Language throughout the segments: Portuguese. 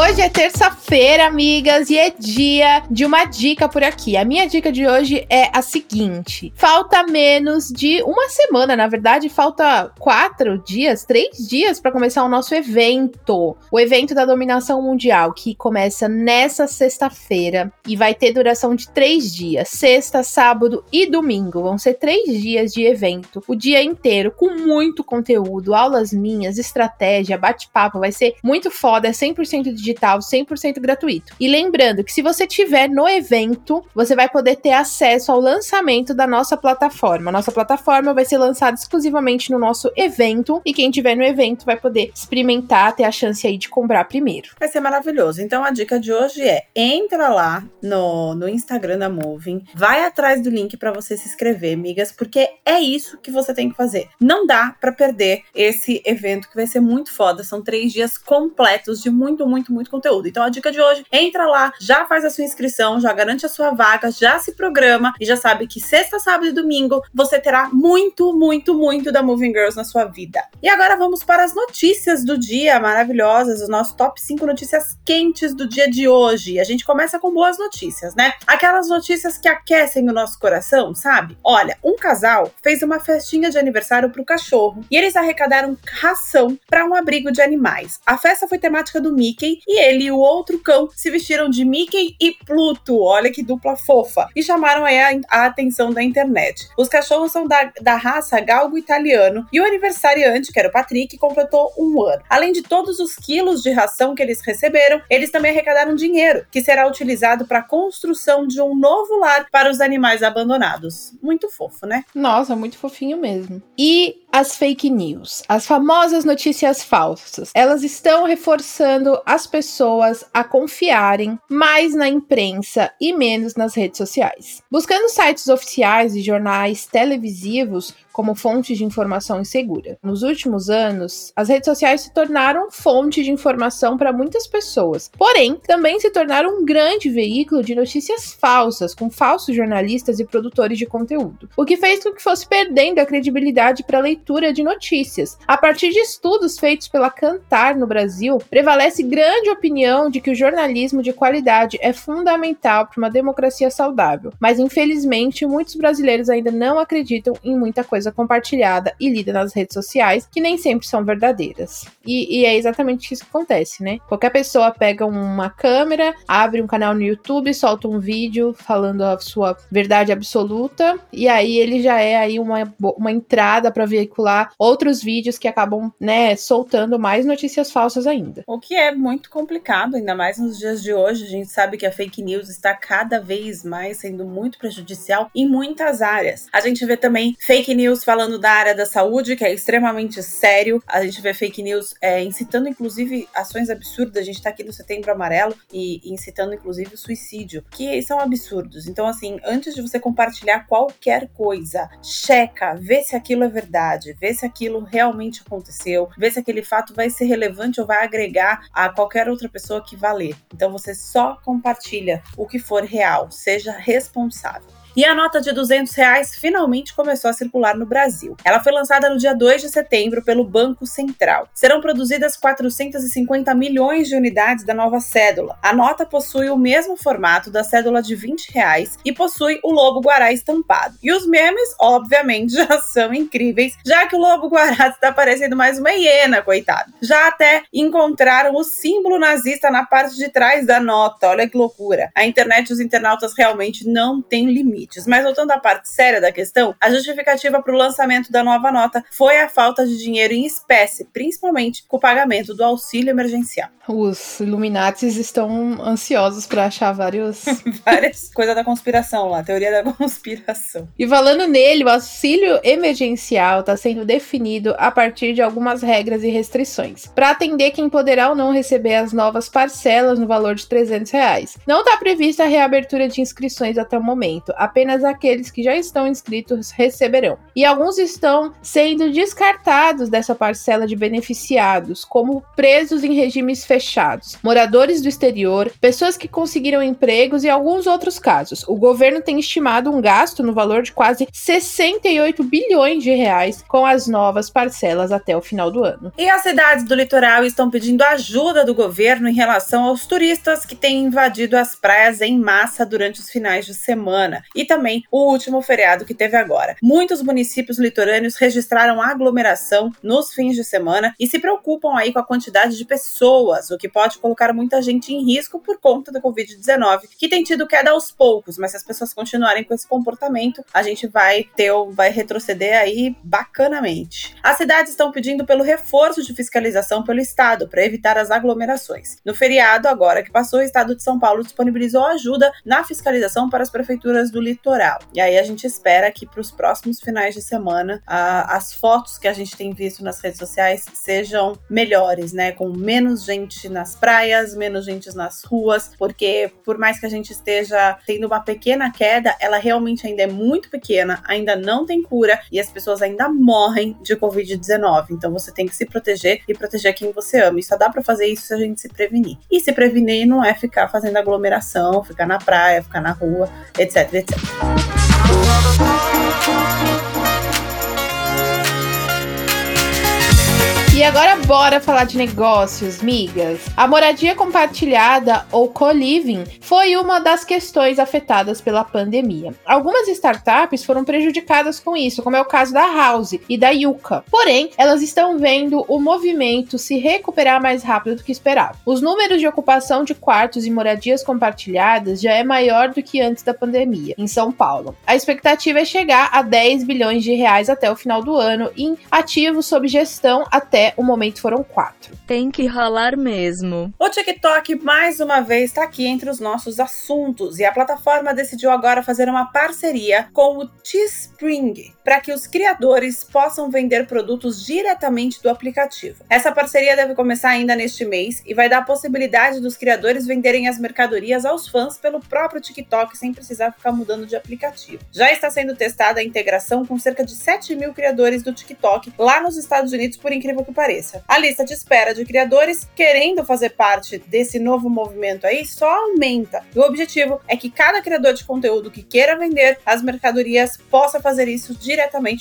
Hoje é terça-feira, amigas, e é dia de uma dica por aqui. A minha dica de hoje é a seguinte: falta menos de uma semana, na verdade, falta quatro dias, três dias para começar o nosso evento. O evento da dominação mundial, que começa nessa sexta-feira e vai ter duração de três dias: sexta, sábado e domingo. Vão ser três dias de evento, o dia inteiro, com muito conteúdo, aulas minhas, estratégia, bate-papo. Vai ser muito foda, é 100% digital 100% gratuito. E lembrando que se você tiver no evento, você vai poder ter acesso ao lançamento da nossa plataforma. Nossa plataforma vai ser lançada exclusivamente no nosso evento e quem tiver no evento vai poder experimentar, ter a chance aí de comprar primeiro. Vai ser maravilhoso. Então a dica de hoje é: entra lá no, no Instagram da Moving, vai atrás do link para você se inscrever, amigas, porque é isso que você tem que fazer. Não dá para perder esse evento que vai ser muito foda. São três dias completos de muito, muito muito, muito conteúdo. Então a dica de hoje, entra lá, já faz a sua inscrição, já garante a sua vaga, já se programa e já sabe que sexta, sábado e domingo você terá muito, muito, muito da Moving Girls na sua vida. E agora vamos para as notícias do dia maravilhosas, os nossos top 5 notícias quentes do dia de hoje. A gente começa com boas notícias, né? Aquelas notícias que aquecem o nosso coração, sabe? Olha, um casal fez uma festinha de aniversário pro cachorro e eles arrecadaram ração para um abrigo de animais. A festa foi temática do Mickey e ele e o outro cão se vestiram de Mickey e Pluto. Olha que dupla fofa. E chamaram a, a atenção da internet. Os cachorros são da, da raça galgo italiano e o aniversariante, que era o Patrick, completou um ano. Além de todos os quilos de ração que eles receberam, eles também arrecadaram dinheiro, que será utilizado para a construção de um novo lar para os animais abandonados. Muito fofo, né? Nossa, muito fofinho mesmo. E as fake news, as famosas notícias falsas, elas estão reforçando as pessoas a confiarem mais na imprensa e menos nas redes sociais. Buscando sites oficiais e jornais televisivos, como fonte de informação insegura. Nos últimos anos, as redes sociais se tornaram fonte de informação para muitas pessoas, porém, também se tornaram um grande veículo de notícias falsas, com falsos jornalistas e produtores de conteúdo, o que fez com que fosse perdendo a credibilidade para a leitura de notícias. A partir de estudos feitos pela Cantar no Brasil, prevalece grande opinião de que o jornalismo de qualidade é fundamental para uma democracia saudável, mas infelizmente muitos brasileiros ainda não acreditam em muita coisa coisa compartilhada e lida nas redes sociais que nem sempre são verdadeiras. E, e, é exatamente isso que acontece, né? Qualquer pessoa pega uma câmera, abre um canal no YouTube, solta um vídeo falando a sua verdade absoluta, e aí ele já é aí uma, uma entrada para veicular outros vídeos que acabam, né, soltando mais notícias falsas ainda. O que é muito complicado, ainda mais nos dias de hoje. A gente sabe que a fake news está cada vez mais sendo muito prejudicial em muitas áreas. A gente vê também fake news news falando da área da saúde, que é extremamente sério. A gente vê fake news é, incitando, inclusive, ações absurdas. A gente tá aqui no Setembro Amarelo e, e incitando, inclusive, o suicídio, que são absurdos. Então, assim, antes de você compartilhar qualquer coisa, checa, vê se aquilo é verdade, vê se aquilo realmente aconteceu, vê se aquele fato vai ser relevante ou vai agregar a qualquer outra pessoa que valer. Então, você só compartilha o que for real, seja responsável. E a nota de 200 reais finalmente começou a circular no Brasil. Ela foi lançada no dia 2 de setembro pelo Banco Central. Serão produzidas 450 milhões de unidades da nova cédula. A nota possui o mesmo formato da cédula de 20 reais e possui o lobo guará estampado. E os memes, obviamente, já são incríveis, já que o lobo guará está parecendo mais uma hiena, coitado. Já até encontraram o símbolo nazista na parte de trás da nota. Olha que loucura. A internet e os internautas realmente não têm limite limites. Mas voltando à parte séria da questão, a justificativa para o lançamento da nova nota foi a falta de dinheiro em espécie, principalmente com o pagamento do auxílio emergencial. Os Illuminatis estão ansiosos para achar vários... várias coisas da conspiração lá, teoria da conspiração. E falando nele, o auxílio emergencial está sendo definido a partir de algumas regras e restrições, para atender quem poderá ou não receber as novas parcelas no valor de 300 reais. Não está prevista a reabertura de inscrições até o momento, apenas aqueles que já estão inscritos receberão. E alguns estão sendo descartados dessa parcela de beneficiados, como presos em regimes fechados, moradores do exterior, pessoas que conseguiram empregos e alguns outros casos. O governo tem estimado um gasto no valor de quase 68 bilhões de reais com as novas parcelas até o final do ano. E as cidades do litoral estão pedindo ajuda do governo em relação aos turistas que têm invadido as praias em massa durante os finais de semana também o último feriado que teve agora. Muitos municípios litorâneos registraram aglomeração nos fins de semana e se preocupam aí com a quantidade de pessoas, o que pode colocar muita gente em risco por conta da Covid-19, que tem tido queda aos poucos, mas se as pessoas continuarem com esse comportamento, a gente vai ter, vai retroceder aí bacanamente. As cidades estão pedindo pelo reforço de fiscalização pelo Estado para evitar as aglomerações. No feriado, agora que passou, o Estado de São Paulo disponibilizou ajuda na fiscalização para as prefeituras do litoral. E aí a gente espera que para os próximos finais de semana a, as fotos que a gente tem visto nas redes sociais sejam melhores, né? Com menos gente nas praias, menos gente nas ruas, porque por mais que a gente esteja tendo uma pequena queda, ela realmente ainda é muito pequena, ainda não tem cura e as pessoas ainda morrem de Covid-19. Então você tem que se proteger e proteger quem você ama. E só dá para fazer isso se a gente se prevenir. E se prevenir não é ficar fazendo aglomeração, ficar na praia, ficar na rua, etc, etc. Música E agora bora falar de negócios, migas. A moradia compartilhada ou co-living foi uma das questões afetadas pela pandemia. Algumas startups foram prejudicadas com isso, como é o caso da House e da Yuka. Porém, elas estão vendo o movimento se recuperar mais rápido do que esperava. Os números de ocupação de quartos e moradias compartilhadas já é maior do que antes da pandemia em São Paulo. A expectativa é chegar a 10 bilhões de reais até o final do ano em ativos sob gestão até o momento foram quatro. Tem que rolar mesmo. O TikTok, mais uma vez, está aqui entre os nossos assuntos e a plataforma decidiu agora fazer uma parceria com o Teespring para que os criadores possam vender produtos diretamente do aplicativo. Essa parceria deve começar ainda neste mês e vai dar a possibilidade dos criadores venderem as mercadorias aos fãs pelo próprio TikTok sem precisar ficar mudando de aplicativo. Já está sendo testada a integração com cerca de 7 mil criadores do TikTok lá nos Estados Unidos, por incrível que pareça. A lista de espera de criadores querendo fazer parte desse novo movimento aí só aumenta. E o objetivo é que cada criador de conteúdo que queira vender as mercadorias possa fazer isso diretamente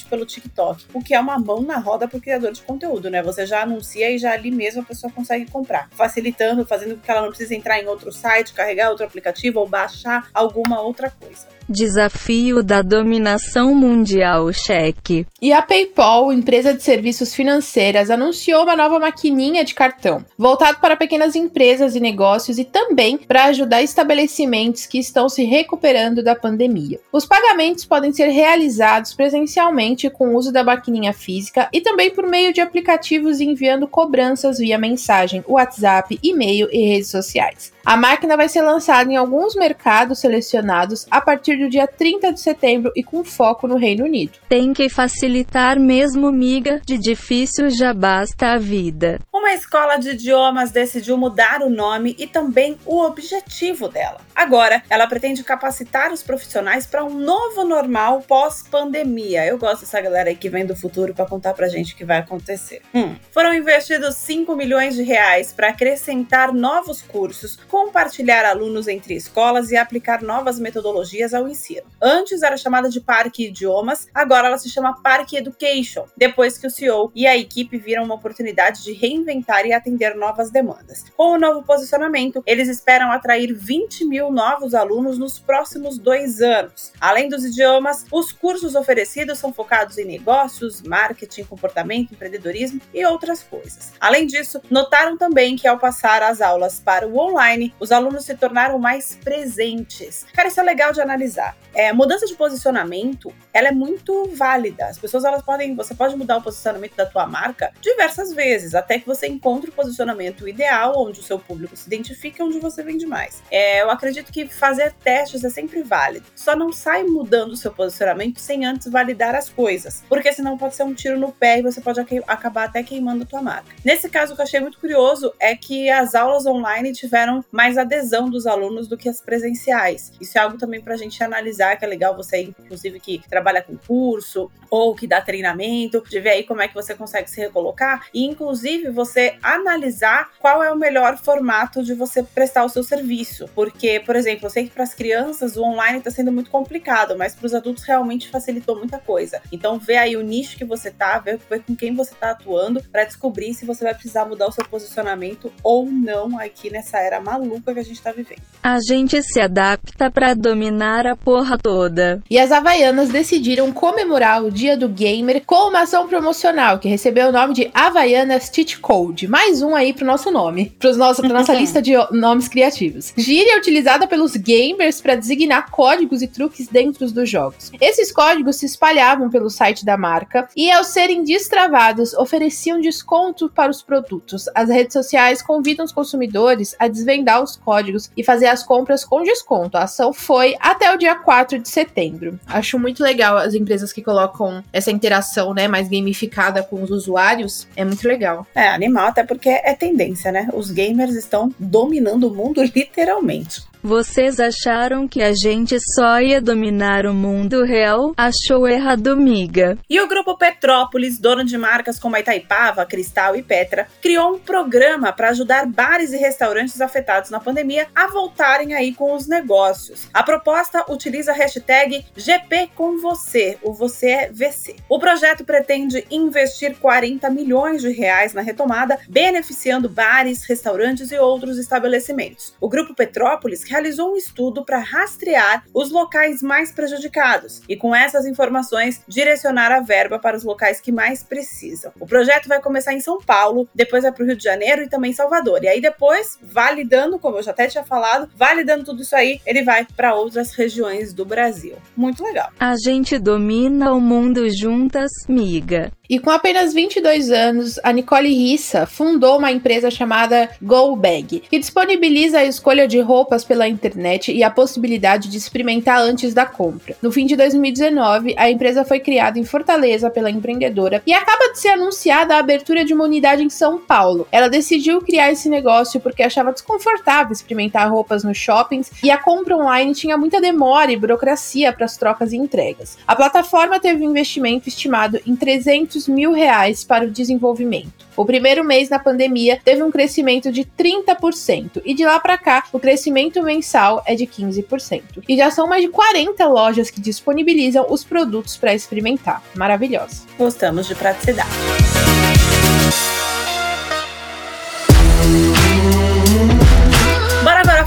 pelo TikTok, o que é uma mão na roda para o criador de conteúdo, né? Você já anuncia e já ali mesmo a pessoa consegue comprar, facilitando, fazendo com que ela não precise entrar em outro site, carregar outro aplicativo ou baixar alguma outra coisa. Desafio da dominação mundial, cheque. E a PayPal, empresa de serviços financeiras, anunciou uma nova maquininha de cartão, voltado para pequenas empresas e negócios e também para ajudar estabelecimentos que estão se recuperando da pandemia. Os pagamentos podem ser realizados presencialmente com o uso da maquininha física e também por meio de aplicativos enviando cobranças via mensagem, WhatsApp, e-mail e redes sociais. A máquina vai ser lançada em alguns mercados selecionados a partir do dia 30 de setembro e com foco no Reino Unido. Tem que facilitar mesmo, miga, de difícil já basta a vida. Uma escola de idiomas decidiu mudar o nome e também o objetivo dela. Agora, ela pretende capacitar os profissionais para um novo normal pós-pandemia. Eu gosto dessa galera aí que vem do futuro para contar pra gente o que vai acontecer. Hum. Foram investidos 5 milhões de reais para acrescentar novos cursos, compartilhar alunos entre escolas e aplicar novas metodologias ao ensino. Antes era chamada de Parque Idiomas, agora ela se chama Parque Education, depois que o CEO e a equipe viram uma oportunidade de reinventar reinventar e atender novas demandas. Com o novo posicionamento, eles esperam atrair 20 mil novos alunos nos próximos dois anos. Além dos idiomas, os cursos oferecidos são focados em negócios, marketing, comportamento, empreendedorismo e outras coisas. Além disso, notaram também que ao passar as aulas para o online, os alunos se tornaram mais presentes. Cara, isso é legal de analisar. É, mudança de posicionamento, ela é muito válida. As pessoas elas podem, você pode mudar o posicionamento da tua marca diversas vezes, até que você encontre o posicionamento ideal, onde o seu público se identifica, onde você vende mais. É, eu acredito que fazer testes é sempre válido. Só não sai mudando o seu posicionamento sem antes validar as coisas, porque senão pode ser um tiro no pé e você pode acabar até queimando a tua marca. Nesse caso, o que eu achei muito curioso é que as aulas online tiveram mais adesão dos alunos do que as presenciais. Isso é algo também para a gente analisar, que é legal você, inclusive, que trabalha com curso ou que dá treinamento, de ver aí como é que você consegue se recolocar e, inclusive, você analisar qual é o melhor formato de você prestar o seu serviço. Porque, por exemplo, eu sei que para as crianças o online está sendo muito complicado, mas para os adultos realmente facilitou muita coisa. Então, vê aí o nicho que você tá, vê, vê com quem você está atuando para descobrir se você vai precisar mudar o seu posicionamento ou não aqui nessa era maluca que a gente está vivendo. A gente se adapta para dominar a porra toda. E as Havaianas decidiram comemorar o Dia do Gamer com uma ação promocional que recebeu o nome de Havaianas Cheat Code. Mais um aí pro nosso nome, para nossa, nossa lista de nomes criativos. Gíria utilizada pelos gamers para designar códigos e truques dentro dos jogos. Esses códigos se espalhavam pelo site da marca e, ao serem destravados, ofereciam desconto para os produtos. As redes sociais convidam os consumidores a desvendar os códigos e fazer as compras com desconto. A ação foi até o dia 4 de setembro. Acho muito legal as empresas que colocam essa interação, né, mais gamificada com os usuários. É muito legal. É animal, até porque é tendência, né? Os gamers estão dominando o mundo literalmente. Vocês acharam que a gente só ia dominar o mundo real? Achou errado, miga. E o grupo Petrópolis, dono de marcas como a Itaipava, Cristal e Petra, criou um programa para ajudar bares e restaurantes afetados na pandemia a voltarem aí com os negócios. A proposta utiliza a hashtag GP com você, o você é VC. O projeto pretende investir 40 milhões de reais na retomada, beneficiando bares, restaurantes e outros estabelecimentos. O grupo Petrópolis realizou um estudo para rastrear os locais mais prejudicados e, com essas informações, direcionar a verba para os locais que mais precisam. O projeto vai começar em São Paulo, depois vai para o Rio de Janeiro e também Salvador. E aí depois, validando, como eu já até tinha falado, validando tudo isso aí, ele vai para outras regiões do Brasil. Muito legal. A gente domina o mundo juntas, miga. E com apenas 22 anos, a Nicole Rissa fundou uma empresa chamada GoBag, que disponibiliza a escolha de roupas pela internet e a possibilidade de experimentar antes da compra. No fim de 2019, a empresa foi criada em Fortaleza pela empreendedora e acaba de ser anunciada a abertura de uma unidade em São Paulo. Ela decidiu criar esse negócio porque achava desconfortável experimentar roupas nos shoppings e a compra online tinha muita demora e burocracia para as trocas e entregas. A plataforma teve um investimento estimado em 300 mil reais para o desenvolvimento. O primeiro mês na pandemia teve um crescimento de 30% e de lá para cá o crescimento mensal é de 15%. E já são mais de 40 lojas que disponibilizam os produtos para experimentar. Maravilhosa. Gostamos de praticidade.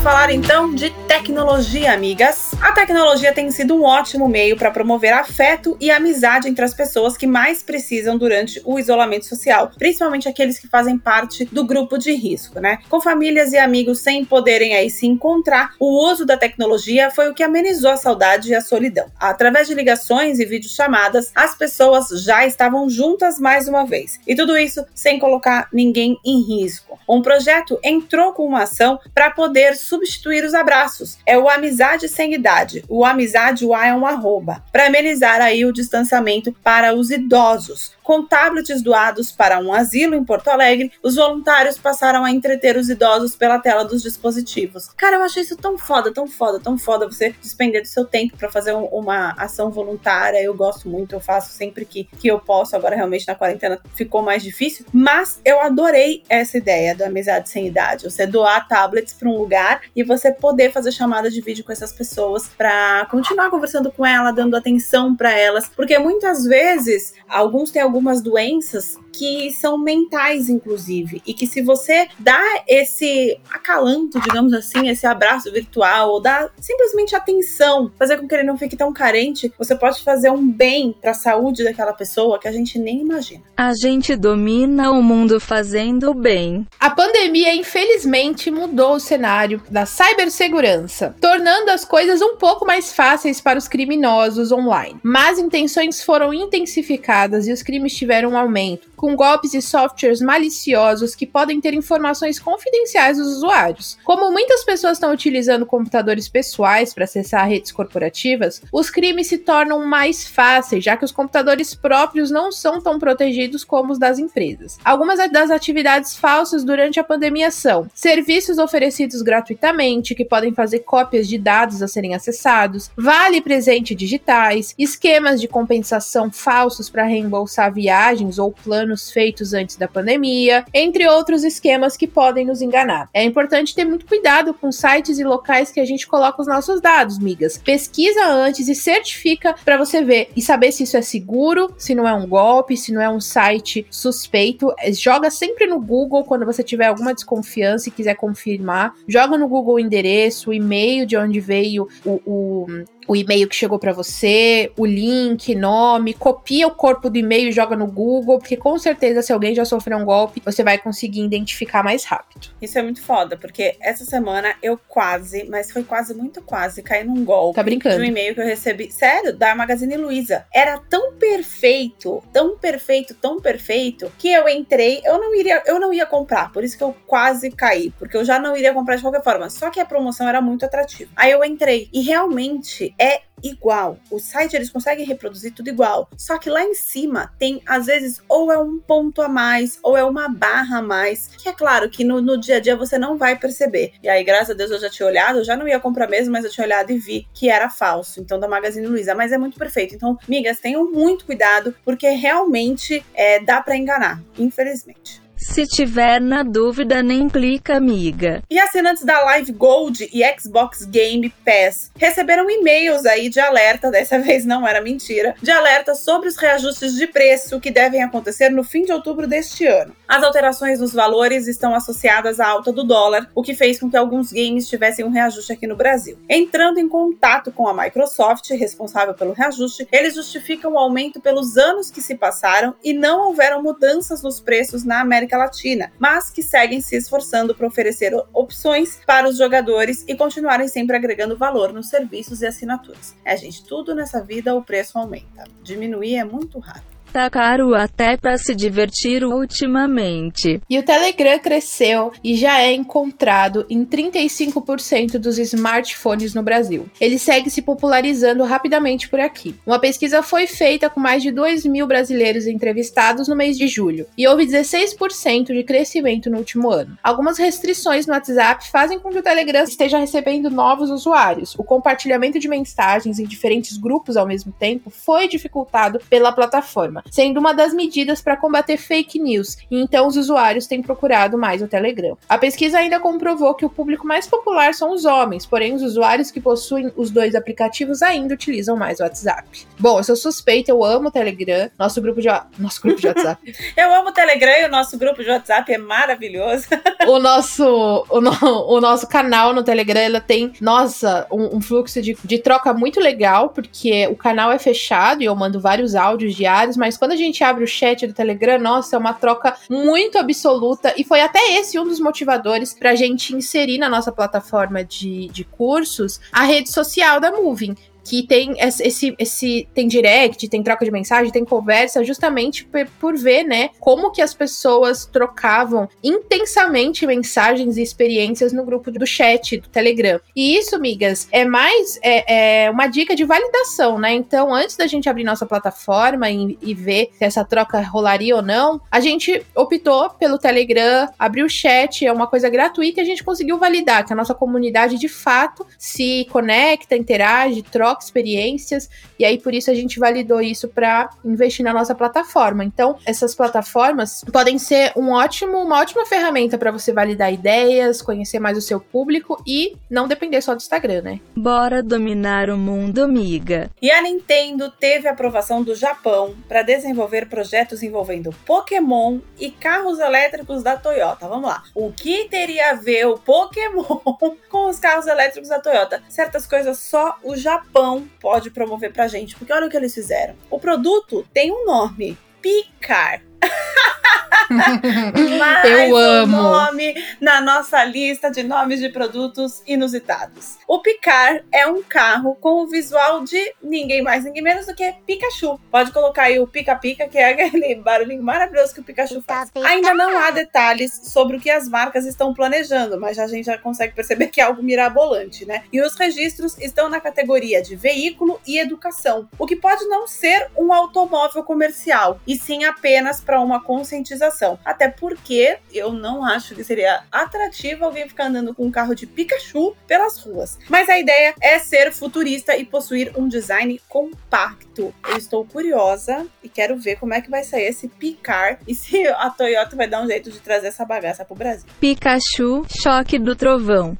Falar então de tecnologia, amigas. A tecnologia tem sido um ótimo meio para promover afeto e amizade entre as pessoas que mais precisam durante o isolamento social, principalmente aqueles que fazem parte do grupo de risco, né? Com famílias e amigos sem poderem aí se encontrar, o uso da tecnologia foi o que amenizou a saudade e a solidão. Através de ligações e videochamadas, as pessoas já estavam juntas mais uma vez. E tudo isso sem colocar ninguém em risco. Um projeto entrou com uma ação para poder substituir os abraços. É o Amizade Sem Idade. O Amizade o A é um arroba. Para amenizar aí o distanciamento para os idosos. Com tablets doados para um asilo em Porto Alegre, os voluntários passaram a entreter os idosos pela tela dos dispositivos. Cara, eu achei isso tão foda, tão foda, tão foda você despender do seu tempo para fazer um, uma ação voluntária. Eu gosto muito, eu faço sempre que, que eu posso. Agora, realmente, na quarentena ficou mais difícil, mas eu adorei essa ideia da amizade sem idade. Você doar tablets para um lugar e você poder fazer chamada de vídeo com essas pessoas para continuar conversando com ela, dando atenção para elas, porque muitas vezes alguns têm algumas doenças que são mentais, inclusive, e que se você dá esse acalanto, digamos assim, esse abraço virtual, ou dá simplesmente atenção, fazer com que ele não fique tão carente, você pode fazer um bem para a saúde daquela pessoa que a gente nem imagina. A gente domina o mundo fazendo bem. A pandemia, infelizmente, mudou o cenário da cibersegurança, tornando as coisas um pouco mais fáceis para os criminosos online. Mas intenções foram intensificadas e os crimes tiveram um aumento, com golpes e softwares maliciosos que podem ter informações confidenciais dos usuários. Como muitas pessoas estão utilizando computadores pessoais para acessar redes corporativas, os crimes se tornam mais fáceis, já que os computadores próprios não são tão protegidos como os das empresas. Algumas das atividades falsas durante a pandemia são serviços oferecidos gratuitamente, que podem fazer cópias de dados a serem acessados, vale presente digitais, esquemas de compensação falsos para reembolsar viagens ou planos feitos antes da pandemia, entre outros esquemas que podem nos enganar. É importante ter muito cuidado com sites e locais que a gente coloca os nossos dados, migas. Pesquisa antes e certifica para você ver e saber se isso é seguro, se não é um golpe, se não é um site suspeito. Joga sempre no Google quando você tiver alguma desconfiança e quiser confirmar. Joga no Google o endereço, o e-mail de onde veio o, o o e-mail que chegou para você, o link, nome, copia o corpo do e-mail e joga no Google, porque com certeza se alguém já sofreu um golpe, você vai conseguir identificar mais rápido. Isso é muito foda, porque essa semana eu quase, mas foi quase muito quase, caí num golpe tá brincando. de um e-mail que eu recebi, sério, da Magazine Luiza. Era tão perfeito, tão perfeito, tão perfeito, que eu entrei, eu não iria, eu não ia comprar, por isso que eu quase caí, porque eu já não iria comprar de qualquer forma, só que a promoção era muito atrativa. Aí eu entrei e realmente é igual. O site eles conseguem reproduzir tudo igual. Só que lá em cima tem, às vezes, ou é um ponto a mais, ou é uma barra a mais. Que é claro que no, no dia a dia você não vai perceber. E aí, graças a Deus, eu já tinha olhado, eu já não ia comprar mesmo, mas eu tinha olhado e vi que era falso. Então, da Magazine Luiza. Mas é muito perfeito. Então, migas, tenham muito cuidado, porque realmente é, dá para enganar, infelizmente. Se tiver na dúvida, nem clica, amiga. E assinantes da Live Gold e Xbox Game Pass receberam e-mails aí de alerta, dessa vez não era mentira, de alerta sobre os reajustes de preço que devem acontecer no fim de outubro deste ano. As alterações nos valores estão associadas à alta do dólar, o que fez com que alguns games tivessem um reajuste aqui no Brasil. Entrando em contato com a Microsoft, responsável pelo reajuste, eles justificam o aumento pelos anos que se passaram e não houveram mudanças nos preços na América América Latina, mas que seguem se esforçando para oferecer opções para os jogadores e continuarem sempre agregando valor nos serviços e assinaturas. É, gente, tudo nessa vida o preço aumenta. Diminuir é muito raro. Tá caro até para se divertir ultimamente. E o Telegram cresceu e já é encontrado em 35% dos smartphones no Brasil. Ele segue se popularizando rapidamente por aqui. Uma pesquisa foi feita com mais de 2 mil brasileiros entrevistados no mês de julho e houve 16% de crescimento no último ano. Algumas restrições no WhatsApp fazem com que o Telegram esteja recebendo novos usuários. O compartilhamento de mensagens em diferentes grupos ao mesmo tempo foi dificultado pela plataforma sendo uma das medidas para combater fake news, e então os usuários têm procurado mais o Telegram. A pesquisa ainda comprovou que o público mais popular são os homens, porém os usuários que possuem os dois aplicativos ainda utilizam mais o WhatsApp. Bom, eu sou suspeita, eu amo o Telegram, nosso grupo de, nosso grupo de WhatsApp. eu amo o Telegram e o nosso grupo de WhatsApp é maravilhoso. o nosso o, no, o, nosso canal no Telegram, ela tem, nossa, um, um fluxo de, de troca muito legal, porque o canal é fechado e eu mando vários áudios diários, mas mas quando a gente abre o chat do Telegram, nossa, é uma troca muito absoluta. E foi até esse um dos motivadores pra gente inserir na nossa plataforma de, de cursos a rede social da Moving que tem esse, esse tem direct, tem troca de mensagem, tem conversa, justamente por, por, ver, né, como que as pessoas trocavam intensamente mensagens e experiências no grupo do chat do Telegram. E isso, migas, é mais é, é uma dica de validação, né? Então, antes da gente abrir nossa plataforma e, e, ver se essa troca rolaria ou não, a gente optou pelo Telegram, abriu o chat, é uma coisa gratuita e a gente conseguiu validar que a nossa comunidade de fato se conecta, interage, troca troca experiências, e aí por isso a gente validou isso para investir na nossa plataforma. Então, essas plataformas podem ser um ótimo, uma ótima ferramenta para você validar ideias, conhecer mais o seu público e não depender só do Instagram, né? Bora dominar o mundo, amiga. E a Nintendo teve aprovação do Japão para desenvolver projetos envolvendo Pokémon e carros elétricos da Toyota. Vamos lá. O que teria a ver o Pokémon com os carros elétricos da Toyota? Certas coisas só o Japão pode promover pra gente, porque olha o que eles fizeram. O produto tem um nome, Picar. Mais Eu um amo. nome na nossa lista de nomes de produtos inusitados. O Picar é um carro com o visual de ninguém mais, ninguém menos do que Pikachu. Pode colocar aí o pica-pica, que é aquele barulhinho maravilhoso que o Pikachu faz. Ainda não há detalhes sobre o que as marcas estão planejando, mas a gente já consegue perceber que é algo mirabolante, né? E os registros estão na categoria de veículo e educação, o que pode não ser um automóvel comercial, e sim apenas para uma conscientização. Até porque eu não acho que seria atrativo alguém ficar andando com um carro de Pikachu pelas ruas. Mas a ideia é ser futurista e possuir um design compacto. Eu estou curiosa e quero ver como é que vai sair esse Picar e se a Toyota vai dar um jeito de trazer essa bagaça pro Brasil. Pikachu, choque do trovão.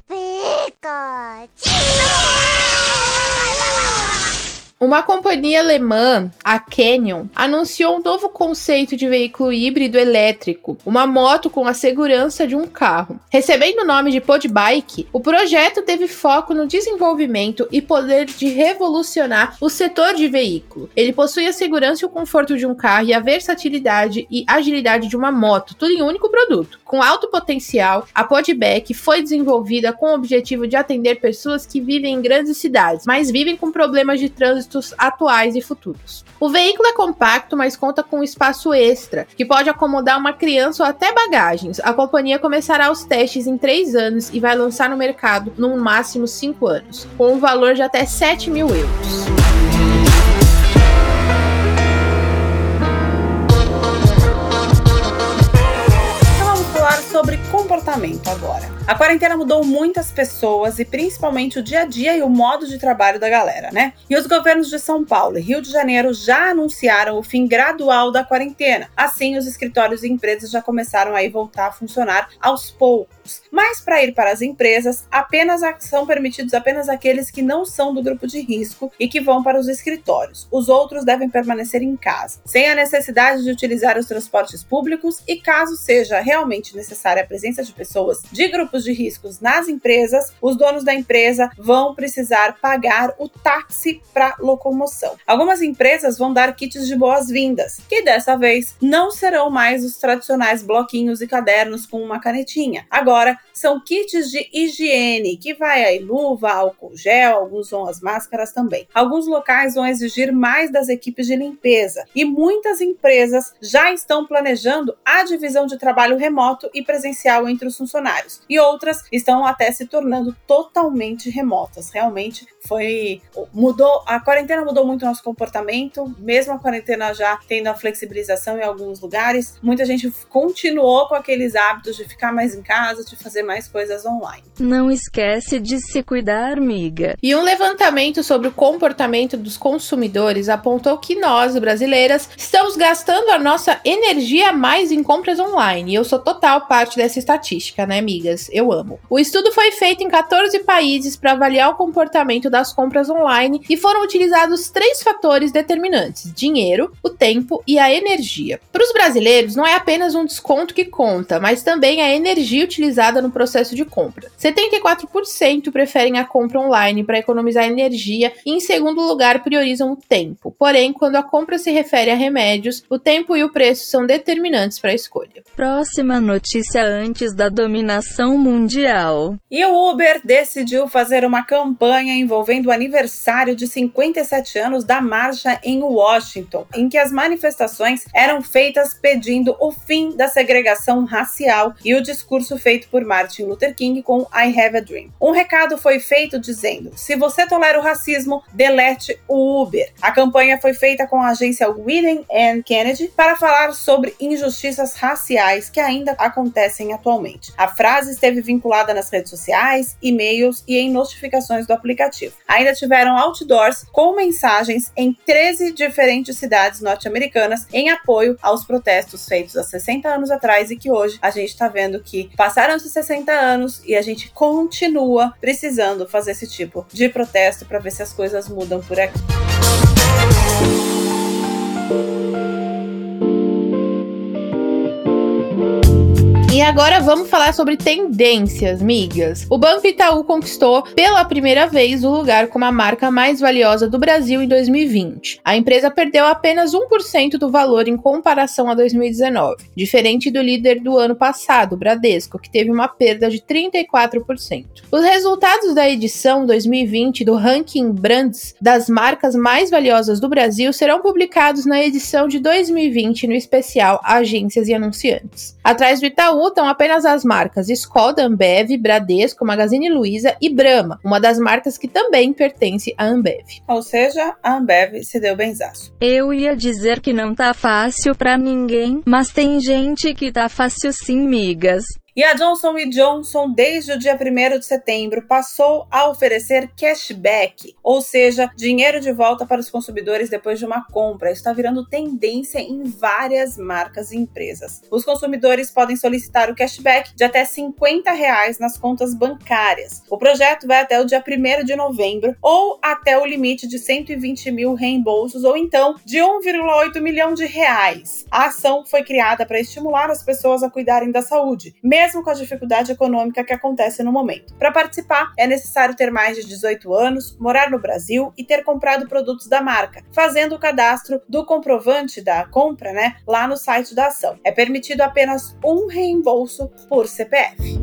Uma companhia alemã, a Canyon, anunciou um novo conceito de veículo híbrido elétrico, uma moto com a segurança de um carro. Recebendo o nome de Podbike, o projeto teve foco no desenvolvimento e poder de revolucionar o setor de veículo. Ele possui a segurança e o conforto de um carro e a versatilidade e agilidade de uma moto, tudo em um único produto. Com alto potencial, a Podback foi desenvolvida com o objetivo de atender pessoas que vivem em grandes cidades, mas vivem com problemas de trânsito atuais e futuros. O veículo é compacto, mas conta com um espaço extra, que pode acomodar uma criança ou até bagagens. A companhia começará os testes em 3 anos e vai lançar no mercado no máximo 5 anos, com um valor de até 7 mil euros. Comportamento agora. A quarentena mudou muitas pessoas e principalmente o dia a dia e o modo de trabalho da galera, né? E os governos de São Paulo e Rio de Janeiro já anunciaram o fim gradual da quarentena. Assim, os escritórios e empresas já começaram a voltar a funcionar aos poucos. Mas para ir para as empresas, apenas são permitidos apenas aqueles que não são do grupo de risco e que vão para os escritórios. Os outros devem permanecer em casa, sem a necessidade de utilizar os transportes públicos e caso seja realmente necessária a presença de pessoas de grupos de riscos nas empresas, os donos da empresa vão precisar pagar o táxi para locomoção. Algumas empresas vão dar kits de boas-vindas, que dessa vez não serão mais os tradicionais bloquinhos e cadernos com uma canetinha. Agora são kits de higiene, que vai aí luva, álcool gel, alguns vão as máscaras também. Alguns locais vão exigir mais das equipes de limpeza e muitas empresas já estão planejando a divisão de trabalho remoto e presencial entre os funcionários. E outras estão até se tornando totalmente remotas. Realmente foi mudou a quarentena mudou muito o nosso comportamento, mesmo a quarentena já tendo a flexibilização em alguns lugares, muita gente continuou com aqueles hábitos de ficar mais em casa, de fazer mais coisas online. Não esquece de se cuidar, amiga. E um levantamento sobre o comportamento dos consumidores apontou que nós, brasileiras, estamos gastando a nossa energia mais em compras online. E eu sou total parte dessa estatística, né, amigas? Eu amo. O estudo foi feito em 14 países para avaliar o comportamento das compras online e foram utilizados três fatores determinantes: dinheiro, o tempo e a energia. Para os brasileiros, não é apenas um desconto que conta, mas também a energia utilizada no processo de compra. 74% preferem a compra online para economizar energia e, em segundo lugar, priorizam o tempo. Porém, quando a compra se refere a remédios, o tempo e o preço são determinantes para a escolha. Próxima notícia antes da dominação mundial. E o Uber decidiu fazer uma campanha envolvendo o aniversário de 57 anos da marcha em Washington, em que as manifestações eram feitas pedindo o fim da segregação racial e o discurso feito por Martin Luther King com I Have a Dream. Um recado foi feito dizendo: se você tolera o racismo, delete o Uber. A campanha foi feita com a agência William and Kennedy para falar sobre injustiças raciais que ainda acontecem atualmente. A frase esteve vinculada nas redes sociais, e-mails e em notificações do aplicativo. Ainda tiveram outdoors com mensagens em 13 diferentes cidades norte-americanas em apoio aos protestos feitos há 60 anos atrás e que hoje a gente está vendo que passaram-se 60 anos e a gente continua precisando fazer esse tipo de protesto para ver se as coisas mudam por aqui. Agora vamos falar sobre tendências, migas. O Banco Itaú conquistou pela primeira vez o lugar como a marca mais valiosa do Brasil em 2020. A empresa perdeu apenas 1% do valor em comparação a 2019, diferente do líder do ano passado, o Bradesco, que teve uma perda de 34%. Os resultados da edição 2020 do ranking Brands das marcas mais valiosas do Brasil serão publicados na edição de 2020 no especial Agências e Anunciantes. Atrás do Itaú estão apenas as marcas Skoda, Ambev, Bradesco, Magazine Luiza e Brahma, uma das marcas que também pertence à Ambev. Ou seja, a Ambev se deu benzaço. Eu ia dizer que não tá fácil pra ninguém, mas tem gente que tá fácil sim, migas. E a Johnson Johnson, desde o dia 1 de setembro, passou a oferecer cashback, ou seja, dinheiro de volta para os consumidores depois de uma compra. Está virando tendência em várias marcas e empresas. Os consumidores podem solicitar o cashback de até 50 reais nas contas bancárias. O projeto vai até o dia 1 de novembro ou até o limite de 120 mil reembolsos ou então de 1,8 milhão de reais. A ação foi criada para estimular as pessoas a cuidarem da saúde, com a dificuldade econômica que acontece no momento. Para participar, é necessário ter mais de 18 anos, morar no Brasil e ter comprado produtos da marca, fazendo o cadastro do comprovante da compra, né, lá no site da ação. É permitido apenas um reembolso por CPF.